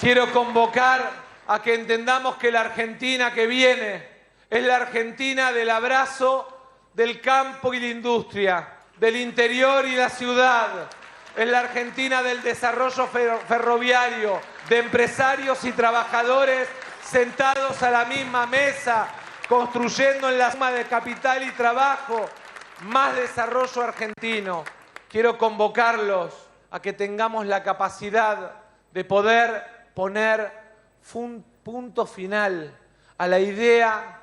Quiero convocar a que entendamos que la Argentina que viene es la Argentina del abrazo del campo y la industria, del interior y la ciudad. Es la Argentina del desarrollo ferroviario, de empresarios y trabajadores sentados a la misma mesa, construyendo en la suma de capital y trabajo más desarrollo argentino. Quiero convocarlos a que tengamos la capacidad de poder poner punto final a la idea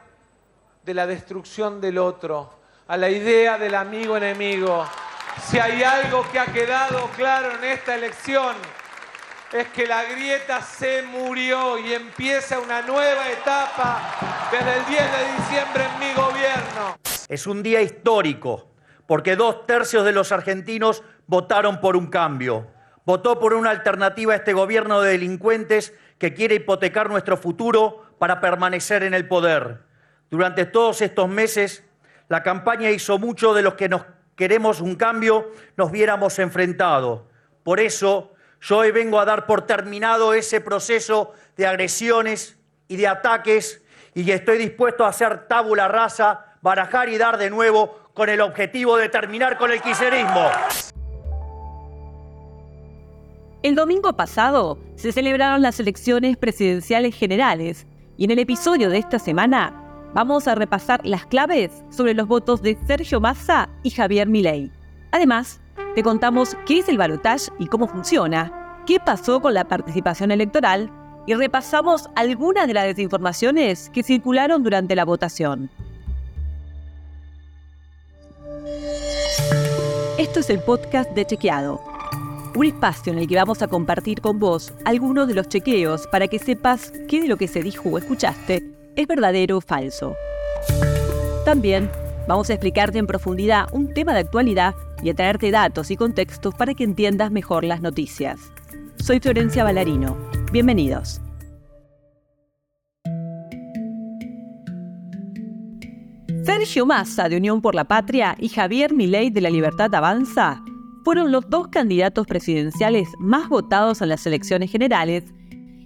de la destrucción del otro, a la idea del amigo enemigo. Si hay algo que ha quedado claro en esta elección, es que la grieta se murió y empieza una nueva etapa desde el 10 de diciembre en mi gobierno. Es un día histórico, porque dos tercios de los argentinos votaron por un cambio. Votó por una alternativa a este gobierno de delincuentes que quiere hipotecar nuestro futuro para permanecer en el poder. Durante todos estos meses, la campaña hizo mucho de los que nos queremos un cambio nos viéramos enfrentados. Por eso, yo hoy vengo a dar por terminado ese proceso de agresiones y de ataques y estoy dispuesto a hacer tabula rasa, barajar y dar de nuevo con el objetivo de terminar con el quiserismo. El domingo pasado se celebraron las elecciones presidenciales generales y en el episodio de esta semana vamos a repasar las claves sobre los votos de Sergio Massa y Javier Milei. Además, te contamos qué es el balotaje y cómo funciona, qué pasó con la participación electoral y repasamos algunas de las desinformaciones que circularon durante la votación. Esto es el podcast de Chequeado, un espacio en el que vamos a compartir con vos algunos de los chequeos para que sepas qué de lo que se dijo o escuchaste es verdadero o falso. También Vamos a explicarte en profundidad un tema de actualidad y a traerte datos y contextos para que entiendas mejor las noticias. Soy Florencia Ballarino. Bienvenidos. Sergio Massa de Unión por la Patria y Javier Milei de la Libertad Avanza fueron los dos candidatos presidenciales más votados en las elecciones generales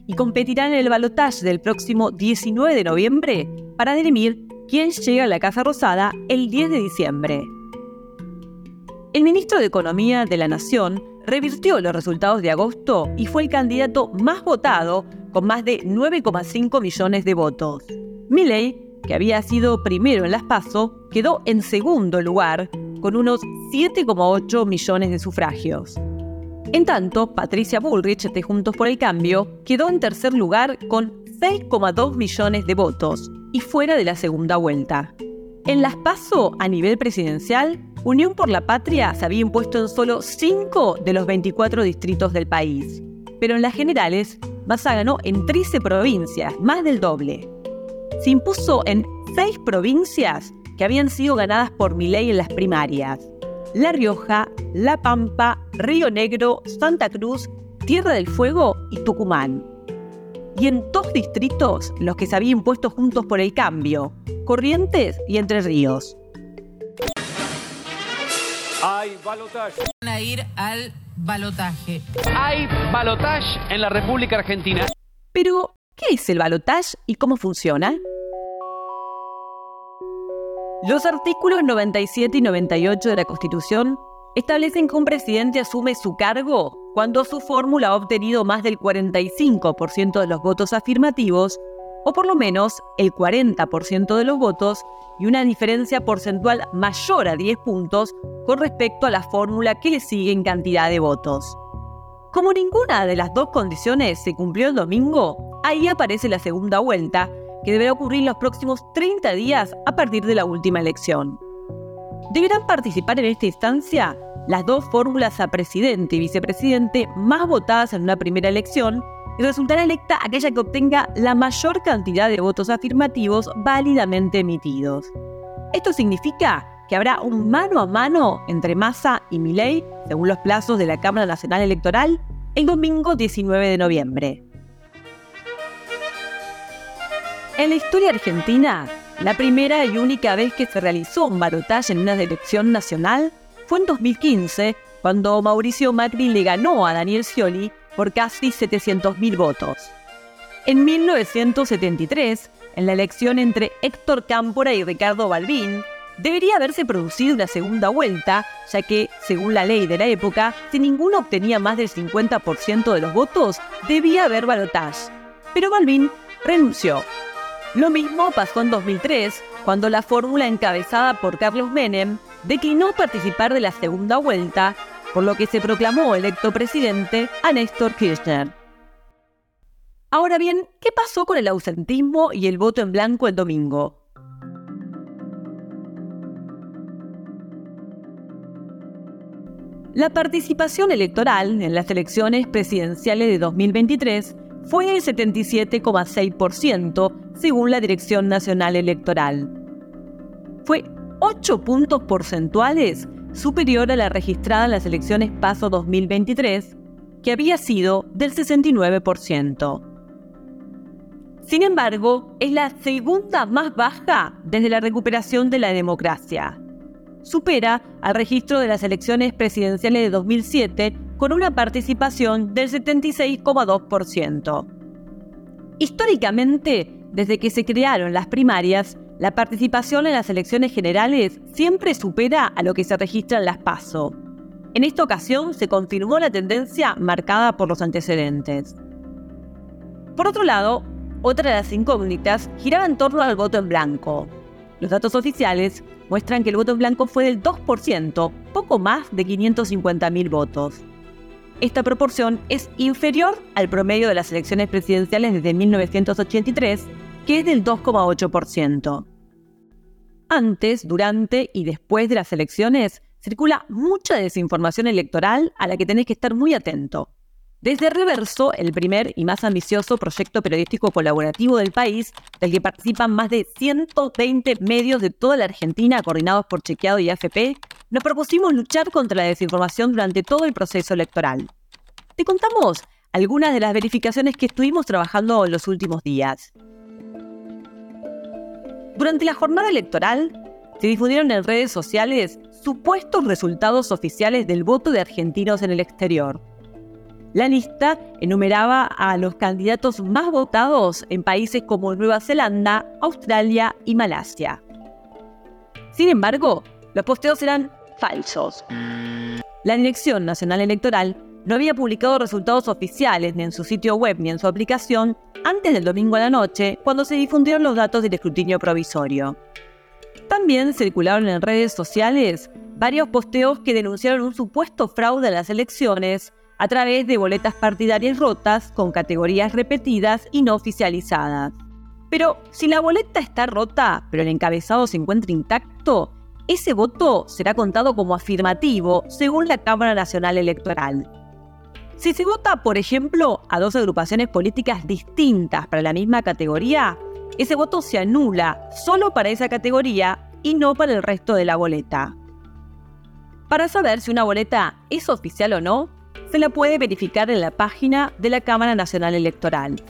y competirán en el balotaje del próximo 19 de noviembre para dirimir quién llega a la Casa Rosada el 10 de diciembre. El ministro de Economía de la Nación revirtió los resultados de agosto y fue el candidato más votado con más de 9,5 millones de votos. Milley, que había sido primero en las PASO, quedó en segundo lugar con unos 7,8 millones de sufragios. En tanto, Patricia Bullrich de Juntos por el Cambio quedó en tercer lugar con 6,2 millones de votos, y fuera de la segunda vuelta. En las PASO a nivel presidencial, Unión por la Patria se había impuesto en solo 5 de los 24 distritos del país. Pero en las generales, Massa ganó en 13 provincias, más del doble. Se impuso en 6 provincias que habían sido ganadas por Milei en las primarias. La Rioja, La Pampa, Río Negro, Santa Cruz, Tierra del Fuego y Tucumán y en dos distritos los que se habían impuesto juntos por el cambio, Corrientes y Entre Ríos. Hay balotaje. Van a ir al balotaje. Hay balotaje en la República Argentina. Pero, ¿qué es el balotaje y cómo funciona? Los artículos 97 y 98 de la Constitución establecen que un presidente asume su cargo cuando su fórmula ha obtenido más del 45% de los votos afirmativos, o por lo menos el 40% de los votos, y una diferencia porcentual mayor a 10 puntos con respecto a la fórmula que le sigue en cantidad de votos. Como ninguna de las dos condiciones se cumplió el domingo, ahí aparece la segunda vuelta, que deberá ocurrir los próximos 30 días a partir de la última elección. Deberán participar en esta instancia las dos fórmulas a presidente y vicepresidente más votadas en una primera elección y resultará electa aquella que obtenga la mayor cantidad de votos afirmativos válidamente emitidos. Esto significa que habrá un mano a mano entre Massa y Milei, según los plazos de la Cámara Nacional Electoral, el domingo 19 de noviembre. En la historia argentina, la primera y única vez que se realizó un balotaje en una elección nacional fue en 2015, cuando Mauricio Macri le ganó a Daniel Scioli por casi 700.000 votos. En 1973, en la elección entre Héctor Cámpora y Ricardo Balbín, debería haberse producido una segunda vuelta, ya que, según la ley de la época, si ninguno obtenía más del 50% de los votos, debía haber balotaje. Pero Balbín renunció. Lo mismo pasó en 2003, cuando la fórmula encabezada por Carlos Menem declinó participar de la segunda vuelta, por lo que se proclamó electo presidente a Néstor Kirchner. Ahora bien, ¿qué pasó con el ausentismo y el voto en blanco el domingo? La participación electoral en las elecciones presidenciales de 2023 fue del 77,6% según la Dirección Nacional Electoral. Fue 8 puntos porcentuales superior a la registrada en las elecciones PASO 2023, que había sido del 69%. Sin embargo, es la segunda más baja desde la recuperación de la democracia. Supera al registro de las elecciones presidenciales de 2007 con una participación del 76,2%. Históricamente, desde que se crearon las primarias, la participación en las elecciones generales siempre supera a lo que se registra en las PASO. En esta ocasión se confirmó la tendencia marcada por los antecedentes. Por otro lado, otra de las incógnitas giraba en torno al voto en blanco. Los datos oficiales muestran que el voto en blanco fue del 2%, poco más de 550.000 votos. Esta proporción es inferior al promedio de las elecciones presidenciales desde 1983, que es del 2,8%. Antes, durante y después de las elecciones circula mucha desinformación electoral a la que tenés que estar muy atento. Desde Reverso, el primer y más ambicioso proyecto periodístico colaborativo del país, del que participan más de 120 medios de toda la Argentina coordinados por Chequeado y AFP, nos propusimos luchar contra la desinformación durante todo el proceso electoral. Te contamos algunas de las verificaciones que estuvimos trabajando los últimos días. Durante la jornada electoral, se difundieron en redes sociales supuestos resultados oficiales del voto de argentinos en el exterior la lista enumeraba a los candidatos más votados en países como Nueva Zelanda, Australia y Malasia. Sin embargo, los posteos eran falsos. La Dirección Nacional Electoral no había publicado resultados oficiales ni en su sitio web ni en su aplicación antes del domingo a la noche, cuando se difundieron los datos del escrutinio provisorio. También circularon en redes sociales varios posteos que denunciaron un supuesto fraude en las elecciones a través de boletas partidarias rotas con categorías repetidas y no oficializadas. Pero si la boleta está rota, pero el encabezado se encuentra intacto, ese voto será contado como afirmativo según la Cámara Nacional Electoral. Si se vota, por ejemplo, a dos agrupaciones políticas distintas para la misma categoría, ese voto se anula solo para esa categoría y no para el resto de la boleta. Para saber si una boleta es oficial o no, se la puede verificar en la página de la Cámara Nacional Electoral.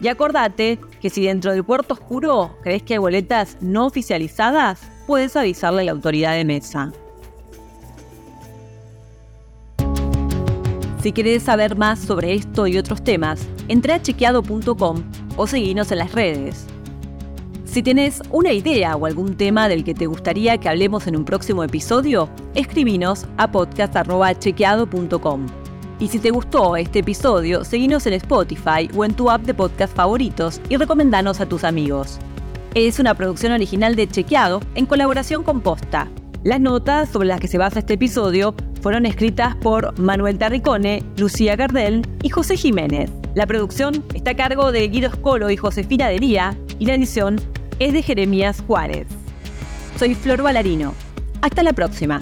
Y acordate que si dentro del puerto oscuro crees que hay boletas no oficializadas, puedes avisarle a la autoridad de mesa. Si querés saber más sobre esto y otros temas, entra a chequeado.com o seguinos en las redes. Si tienes una idea o algún tema del que te gustaría que hablemos en un próximo episodio, escribinos a podcast.chequeado.com. Y si te gustó este episodio, seguinos en Spotify o en tu app de podcast favoritos y recomendanos a tus amigos. Es una producción original de Chequeado en colaboración con Posta. Las notas sobre las que se basa este episodio fueron escritas por Manuel Tarricone, Lucía Gardel y José Jiménez. La producción está a cargo de Guido Scolo y Josefina Dería y la edición es de Jeremías Juárez. Soy Flor Valarino. Hasta la próxima.